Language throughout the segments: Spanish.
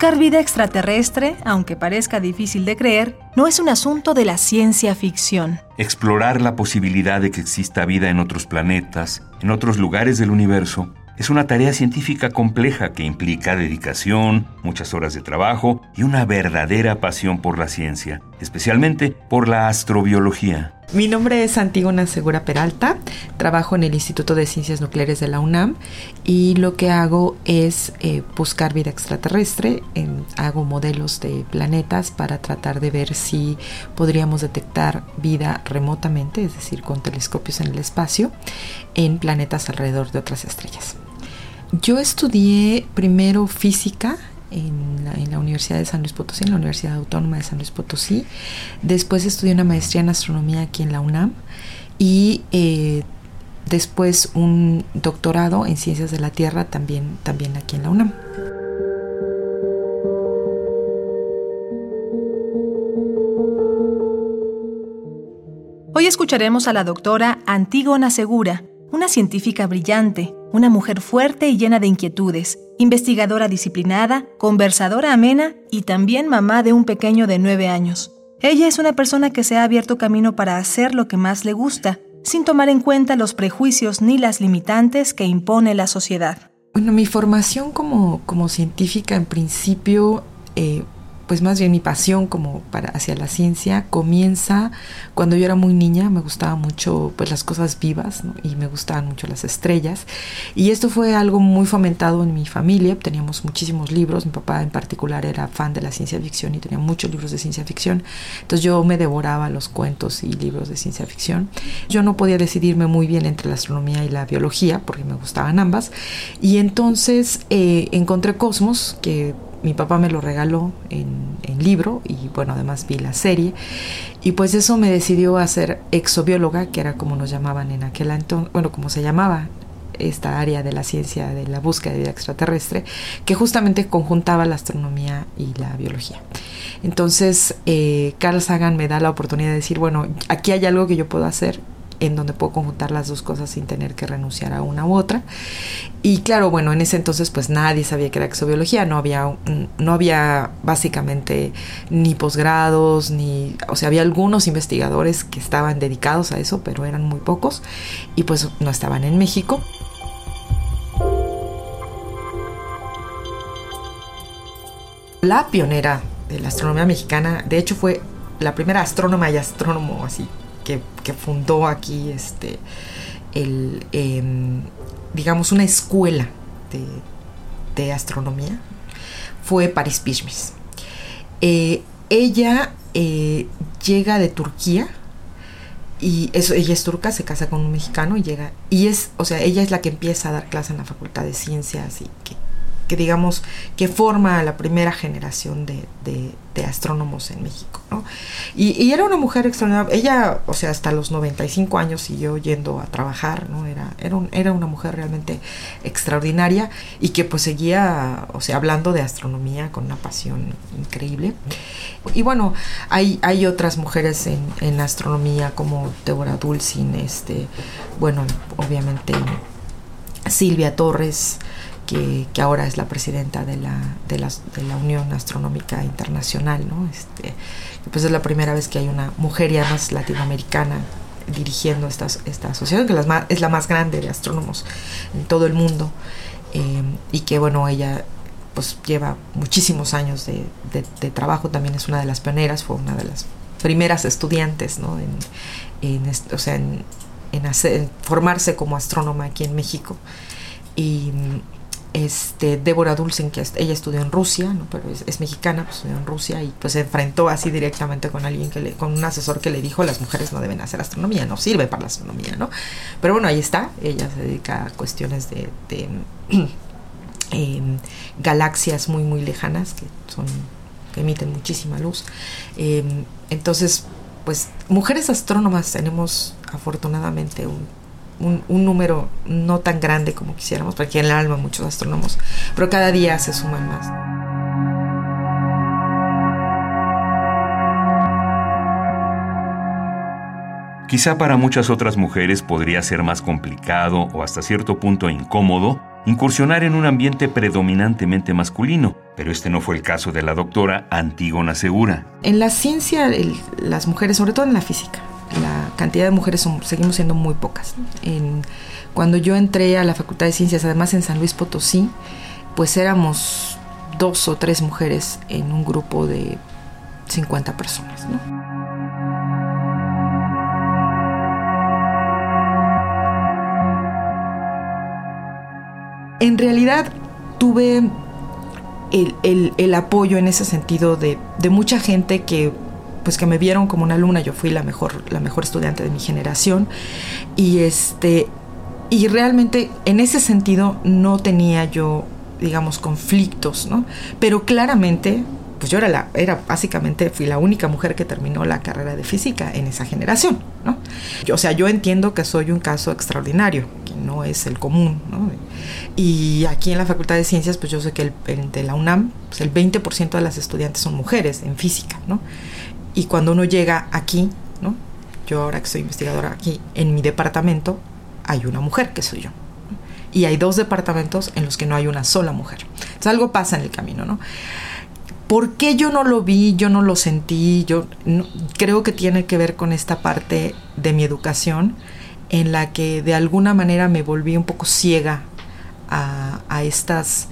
Buscar vida extraterrestre, aunque parezca difícil de creer, no es un asunto de la ciencia ficción. Explorar la posibilidad de que exista vida en otros planetas, en otros lugares del universo, es una tarea científica compleja que implica dedicación, muchas horas de trabajo y una verdadera pasión por la ciencia, especialmente por la astrobiología. Mi nombre es Antígona Segura Peralta, trabajo en el Instituto de Ciencias Nucleares de la UNAM y lo que hago es eh, buscar vida extraterrestre, hago modelos de planetas para tratar de ver si podríamos detectar vida remotamente, es decir, con telescopios en el espacio, en planetas alrededor de otras estrellas. Yo estudié primero física en la, Universidad de San Luis Potosí, en la Universidad Autónoma de San Luis Potosí. Después estudié una maestría en astronomía aquí en la UNAM y eh, después un doctorado en ciencias de la Tierra también, también aquí en la UNAM. Hoy escucharemos a la doctora Antígona Segura, una científica brillante, una mujer fuerte y llena de inquietudes, investigadora disciplinada, conversadora amena y también mamá de un pequeño de nueve años. Ella es una persona que se ha abierto camino para hacer lo que más le gusta, sin tomar en cuenta los prejuicios ni las limitantes que impone la sociedad. Bueno, mi formación como, como científica en principio eh, pues más bien mi pasión como para hacia la ciencia comienza cuando yo era muy niña, me gustaban mucho pues las cosas vivas y me gustaban mucho las estrellas. Y esto fue algo muy fomentado en mi familia, teníamos muchísimos libros, mi papá en particular era fan de la ciencia ficción y tenía muchos libros de ciencia ficción, entonces yo me devoraba los cuentos y libros de ciencia ficción. Yo no podía decidirme muy bien entre la astronomía y la biología porque me gustaban ambas. Y entonces eh, encontré Cosmos que mi papá me lo regaló en, libro y bueno, además vi la serie. Y pues eso me decidió a ser exobióloga, que era como nos llamaban en aquel entonces, bueno, como se llamaba esta área de la ciencia de la búsqueda de vida extraterrestre, que justamente conjuntaba la astronomía y la biología. Entonces, eh, Carl Sagan me da la oportunidad de decir, bueno, aquí hay algo que yo puedo hacer en donde puedo conjuntar las dos cosas sin tener que renunciar a una u otra. Y claro, bueno, en ese entonces pues nadie sabía que era exobiología, no había, no había básicamente ni posgrados, ni, o sea, había algunos investigadores que estaban dedicados a eso, pero eran muy pocos y pues no estaban en México. La pionera de la astronomía mexicana, de hecho fue la primera astrónoma y astrónomo así que, fundó aquí este, el, em, digamos, una escuela de, astronomía, fue Paris Pichmis. Eh, ella eh, llega de Turquía y eso, ella es turca, se casa con un mexicano y llega, y es, o sea, ella es la que empieza a dar clase en la Facultad de Ciencias y que que digamos que forma a la primera generación de, astrónomos en México. ¿no? Y, era una mujer extraordinaria. Ella, o sea, hasta los 95 años siguió yendo a trabajar, ¿no? Era, era, era una mujer realmente extraordinaria y que pues seguía, o sea, hablando de astronomía con una pasión increíble. Y bueno, hay, hay otras mujeres en, en astronomía como Deborah Dulcin, este, bueno, obviamente Silvia Torres, que, ahora es la presidenta de la, de la, Unión Astronómica Internacional, ¿no? Este, pues es la primera vez que hay una mujer y además latinoamericana dirigiendo esta, esta asociación, que es la más grande de astrónomos en todo el mundo, eh, y que bueno, ella pues lleva muchísimos años de, de, trabajo, también es una de las pioneras, fue una de las primeras estudiantes, ¿no? En, en o sea, en, en formarse como astrónoma aquí en México. Y este, Débora Dulcin, que ella estudió en Rusia, ¿no? pero es, mexicana, pues estudió en Rusia y pues se enfrentó así directamente con alguien que le, con un asesor que le dijo las mujeres no deben hacer astronomía, no sirve para la astronomía, ¿no? Pero bueno, ahí está, ella se dedica a cuestiones de, em, galaxias muy muy lejanas que son que emiten muchísima luz. Em, entonces, pues mujeres astrónomas tenemos afortunadamente un, un, número no tan grande como quisiéramos, porque en el alma muchos astrónomos, pero cada día se suman más. Quizá para muchas otras mujeres podría ser más complicado o hasta cierto punto incómodo incursionar en un ambiente predominantemente masculino, pero este no fue el caso de la doctora Antígona Segura. En la ciencia, las mujeres, sobre todo en la física, la cantidad de mujeres seguimos siendo muy pocas. cuando yo entré a la Facultad de Ciencias, además en San Luis Potosí, pues éramos dos o tres mujeres en un grupo de 50 personas. en realidad tuve el, apoyo en ese sentido de, mucha gente que pues que me vieron como una alumna, yo fui la mejor, la mejor estudiante de mi generación y este y realmente en ese sentido no tenía yo digamos conflictos, ¿no? Pero claramente pues yo era la era básicamente fui la única mujer que terminó la carrera de física en esa generación, ¿no? Yo, o sea, yo entiendo que soy un caso extraordinario, que no es el común, ¿no? Y aquí en la Facultad de Ciencias, pues yo sé que el, de la UNAM, pues el 20% de las estudiantes son mujeres en física, ¿no? Y cuando uno llega aquí, ¿no? Yo ahora que soy investigadora aquí, en mi departamento hay una mujer que soy yo. Y hay dos departamentos en los que no hay una sola mujer. Entonces algo pasa en el camino, ¿no? ¿Por qué yo no lo vi, yo no lo sentí? Yo creo que tiene que ver con esta parte de mi educación en la que de alguna manera me volví un poco ciega a, estas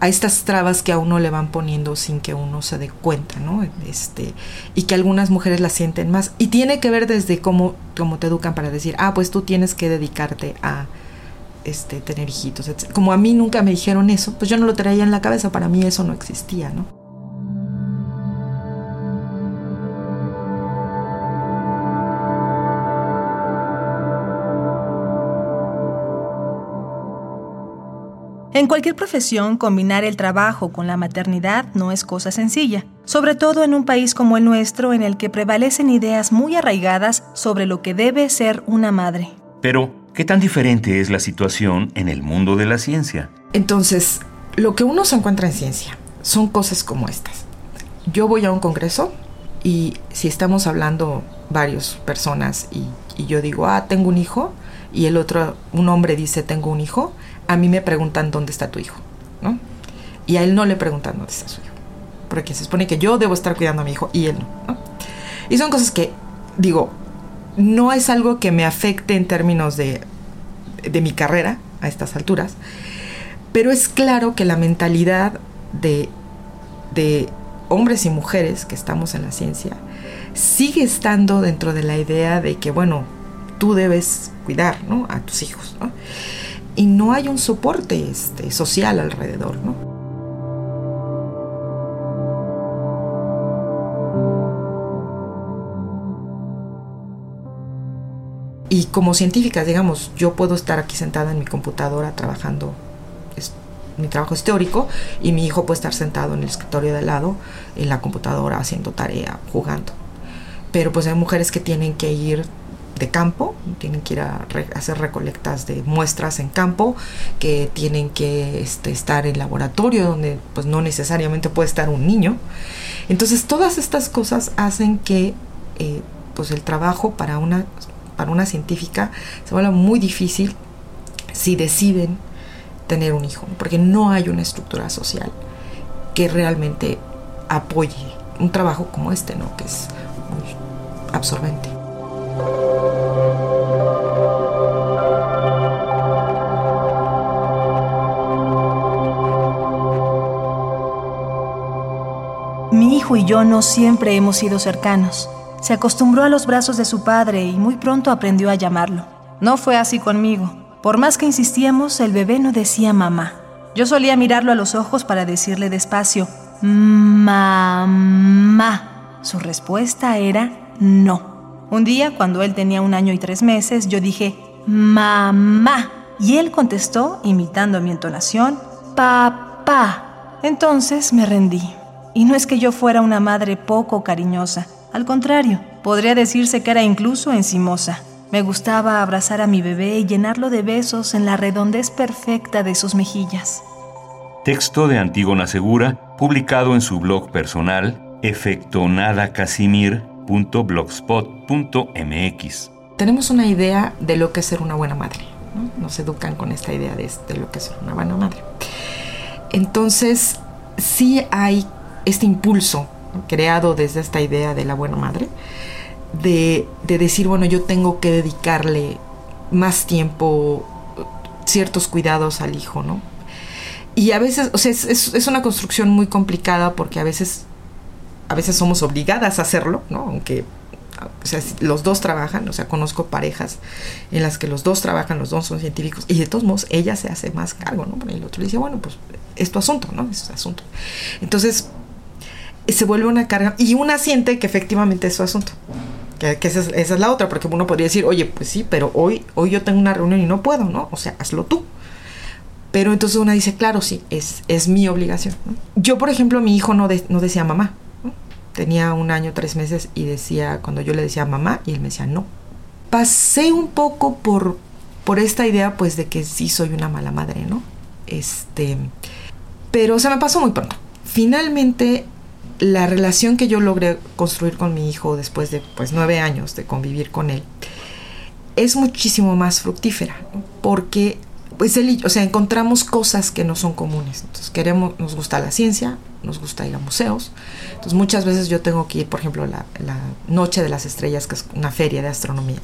a estas trabas que a uno le van poniendo sin que uno se dé cuenta, ¿no? Este, y que algunas mujeres las sienten más. Y tiene que ver desde cómo, cómo te educan para decir, ah, pues tú tienes que dedicarte a este, tener hijitos. Como a mí nunca me dijeron eso, pues yo no lo traía en la cabeza, para mí eso no existía, ¿no? En cualquier profesión, combinar el trabajo con la maternidad no es cosa sencilla, sobre todo en un país como el nuestro en el que prevalecen ideas muy arraigadas sobre lo que debe ser una madre. Pero, ¿qué tan diferente es la situación en el mundo de la ciencia? Entonces, lo que uno se encuentra en ciencia son cosas como estas. Yo voy a un congreso y si estamos hablando varias personas y, y yo digo, ah, tengo un hijo, y el otro, un hombre dice, tengo un hijo, a mí me preguntan dónde está tu hijo, ¿no? Y a él no le preguntan dónde está su hijo. Porque se supone que yo debo estar cuidando a mi hijo y él no, Y son cosas que, digo, no es algo que me afecte en términos de, de mi carrera a estas alturas, pero es claro que la mentalidad de, de hombres y mujeres que estamos en la ciencia sigue estando dentro de la idea de que, bueno, tú debes cuidar ¿no? a tus hijos. ¿no? Y no hay un soporte este, social alrededor, ¿no? Y como científica, digamos, yo puedo estar aquí sentada en mi computadora trabajando, mi trabajo es teórico, y mi hijo puede estar sentado en el escritorio de lado, en la computadora, haciendo tarea, jugando. Pero pues hay mujeres que tienen que ir de campo, tienen que ir a hacer recolectas de muestras en campo, que tienen que este, estar en laboratorio donde pues no necesariamente puede estar un niño. Entonces todas estas cosas hacen que eh, pues el trabajo para una, para una científica se vuelva muy difícil si deciden tener un hijo, porque no hay una estructura social que realmente apoye un trabajo como este, ¿no? que es muy absorbente. Mi hijo y yo no siempre hemos sido cercanos. Se acostumbró a los brazos de su padre y muy pronto aprendió a llamarlo. No fue así conmigo. Por más que insistíamos, el bebé no decía mamá. Yo solía mirarlo a los ojos para decirle despacio, mamá. Su respuesta era no. Un día, cuando él tenía un año y tres meses, yo dije, mamá. Y él contestó, imitando mi entonación, papá. Entonces me rendí. Y no es que yo fuera una madre poco cariñosa, Al contrario, podría decirse que era incluso encimosa. Me gustaba abrazar a mi bebé y llenarlo de besos en la redondez perfecta de sus mejillas. Texto de Antígona Segura, publicado en su blog personal efectonadacasimir.blogspot.mx. Tenemos una idea de lo que es ser una buena madre. Nos educan con esta idea de, de lo que es ser una buena madre. Entonces, sí hay este impulso creado desde esta idea de la buena madre, de, decir, bueno, yo tengo que dedicarle más tiempo, ciertos cuidados al hijo, ¿no? Y a veces, o sea, es, una construcción muy complicada porque a veces, a veces somos obligadas a hacerlo, ¿no? Aunque los dos trabajan, o sea, conozco parejas en las que los dos trabajan, los dos son científicos, y de todos modos ella se hace más cargo, ¿no? Y el otro le dice, bueno, pues es tu asunto, ¿no? Es tu asunto. Entonces, se vuelve una carga y una siente que efectivamente es su asunto. Que, esa, es, la otra, porque uno podría decir, oye, pues sí, pero hoy, hoy yo tengo una reunión y no puedo, ¿no? O sea, hazlo tú. Pero entonces una dice, claro, sí, es, es mi obligación. Yo, por ejemplo, mi hijo no, no decía mamá. Tenía un año, tres meses y decía, cuando yo le decía mamá, y él me decía no. Pasé un poco por, por esta idea, pues, de que sí soy una mala madre, ¿no? Este, pero se me pasó muy pronto. Finalmente la relación que yo logré construir con mi hijo después de pues nueve años de convivir con él es muchísimo más fructífera porque pues él, o sea, encontramos cosas que no son comunes. Entonces queremos, nos gusta la ciencia, nos gusta ir a museos. Entonces muchas veces yo tengo que ir, por ejemplo, la, la Noche de las Estrellas, que es una feria de astronomía.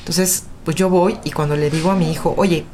Entonces, pues yo voy y cuando le digo a mi hijo, oye,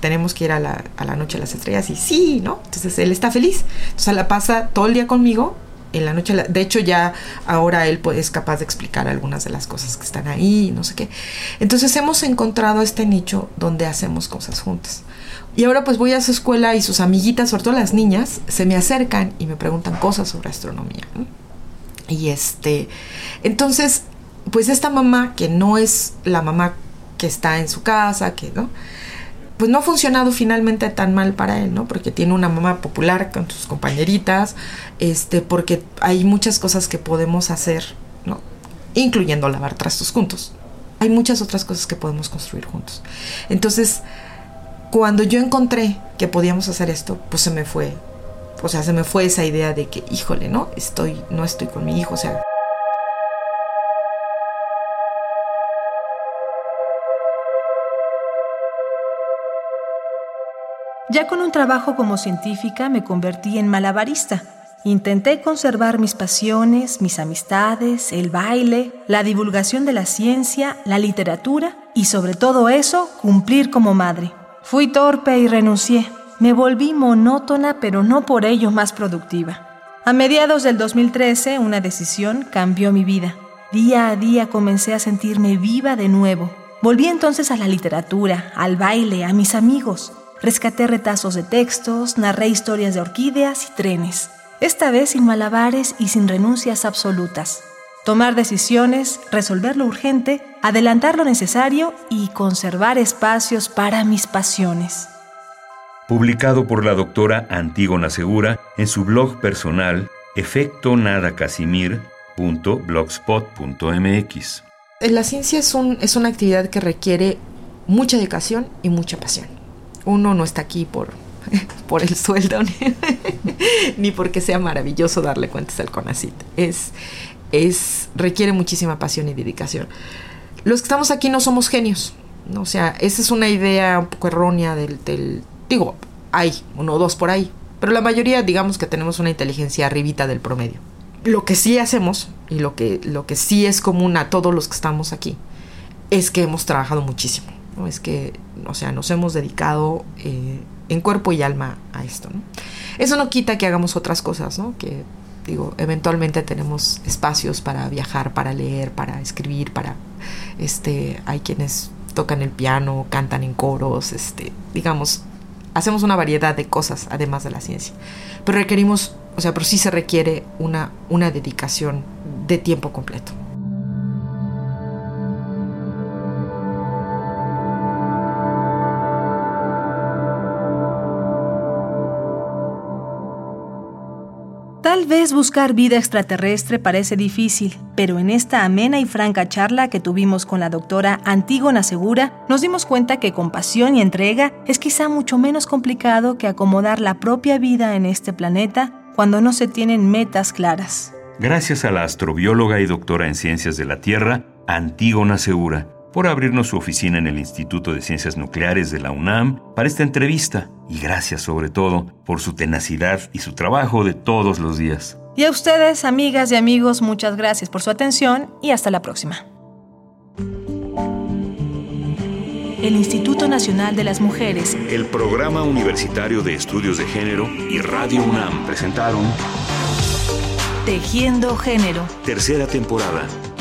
tenemos que ir a la, a la Noche de las Estrellas, y sí, ¿no? Entonces él está feliz. Entonces la pasa todo el día conmigo en la noche. De hecho, ya ahora él es capaz de explicar algunas de las cosas que están ahí, no sé qué. Entonces hemos encontrado este nicho donde hacemos cosas juntas. Y ahora pues voy a su escuela y sus amiguitas, sobre todo las niñas, se me acercan y me preguntan cosas sobre astronomía. Y este, entonces, pues esta mamá, que no es la mamá que está en su casa, que, ¿no? Pues no ha funcionado finalmente tan mal para él, ¿no? Porque tiene una mamá popular con sus compañeritas, este, porque hay muchas cosas que podemos hacer, ¿no? Incluyendo lavar trastos juntos. Hay muchas otras cosas que podemos construir juntos. Entonces, cuando yo encontré que podíamos hacer esto, pues se me fue, o sea, se me fue esa idea de que, híjole, ¿no? Estoy, no estoy con mi hijo, o sea, Ya con un trabajo como científica me convertí en malabarista. Intenté conservar mis pasiones, mis amistades, el baile, la divulgación de la ciencia, la literatura y sobre todo eso, cumplir como madre. Fui torpe y renuncié. Me volví monótona pero no por ello más productiva. A mediados del 2013 una decisión cambió mi vida. Día a día comencé a sentirme viva de nuevo. Volví entonces a la literatura, al baile, a mis amigos. Rescaté retazos de textos, narré historias de orquídeas y trenes, esta vez sin malabares y sin renuncias absolutas. Tomar decisiones, resolver lo urgente, adelantar lo necesario y conservar espacios para mis pasiones. Publicado por la doctora Antígona Segura en su blog personal efectonadacasimir.blogspot.mx. La ciencia es, un, es una actividad que requiere mucha dedicación y mucha pasión uno no está aquí por, por el sueldo ni, porque sea maravilloso darle cuentas al CONACIT. Es, es, requiere muchísima pasión y dedicación. Los que estamos aquí no somos genios. ¿no? O sea, esa es una idea un poco errónea del, del, Digo, hay uno o dos por ahí. Pero la mayoría, digamos que tenemos una inteligencia arribita del promedio. Lo que sí hacemos, y lo que, lo que sí es común a todos los que estamos aquí, es que hemos trabajado muchísimo. ¿no? Es que, o sea, nos hemos dedicado eh, en cuerpo y alma a esto, ¿no? Eso no quita que hagamos otras cosas, ¿no? Que, digo, eventualmente tenemos espacios para viajar, para leer, para escribir, para, este, hay quienes tocan el piano, cantan en coros, este, digamos, hacemos una variedad de cosas además de la ciencia. Pero requerimos, o sea, pero sí se requiere una, una dedicación de tiempo completo. Vez buscar vida extraterrestre parece difícil, pero en esta amena y franca charla que tuvimos con la doctora Antígona Segura, nos dimos cuenta que compasión y entrega es quizá mucho menos complicado que acomodar la propia vida en este planeta cuando no se tienen metas claras. Gracias a la astrobióloga y doctora en ciencias de la Tierra, Antígona Segura, por abrirnos su oficina en el Instituto de Ciencias Nucleares de la UNAM para esta entrevista y gracias sobre todo por su tenacidad y su trabajo de todos los días. Y a ustedes, amigas y amigos, muchas gracias por su atención y hasta la próxima. El Instituto Nacional de las Mujeres, el Programa Universitario de Estudios de Género y Radio UNAM presentaron Tejiendo Género. Tercera temporada.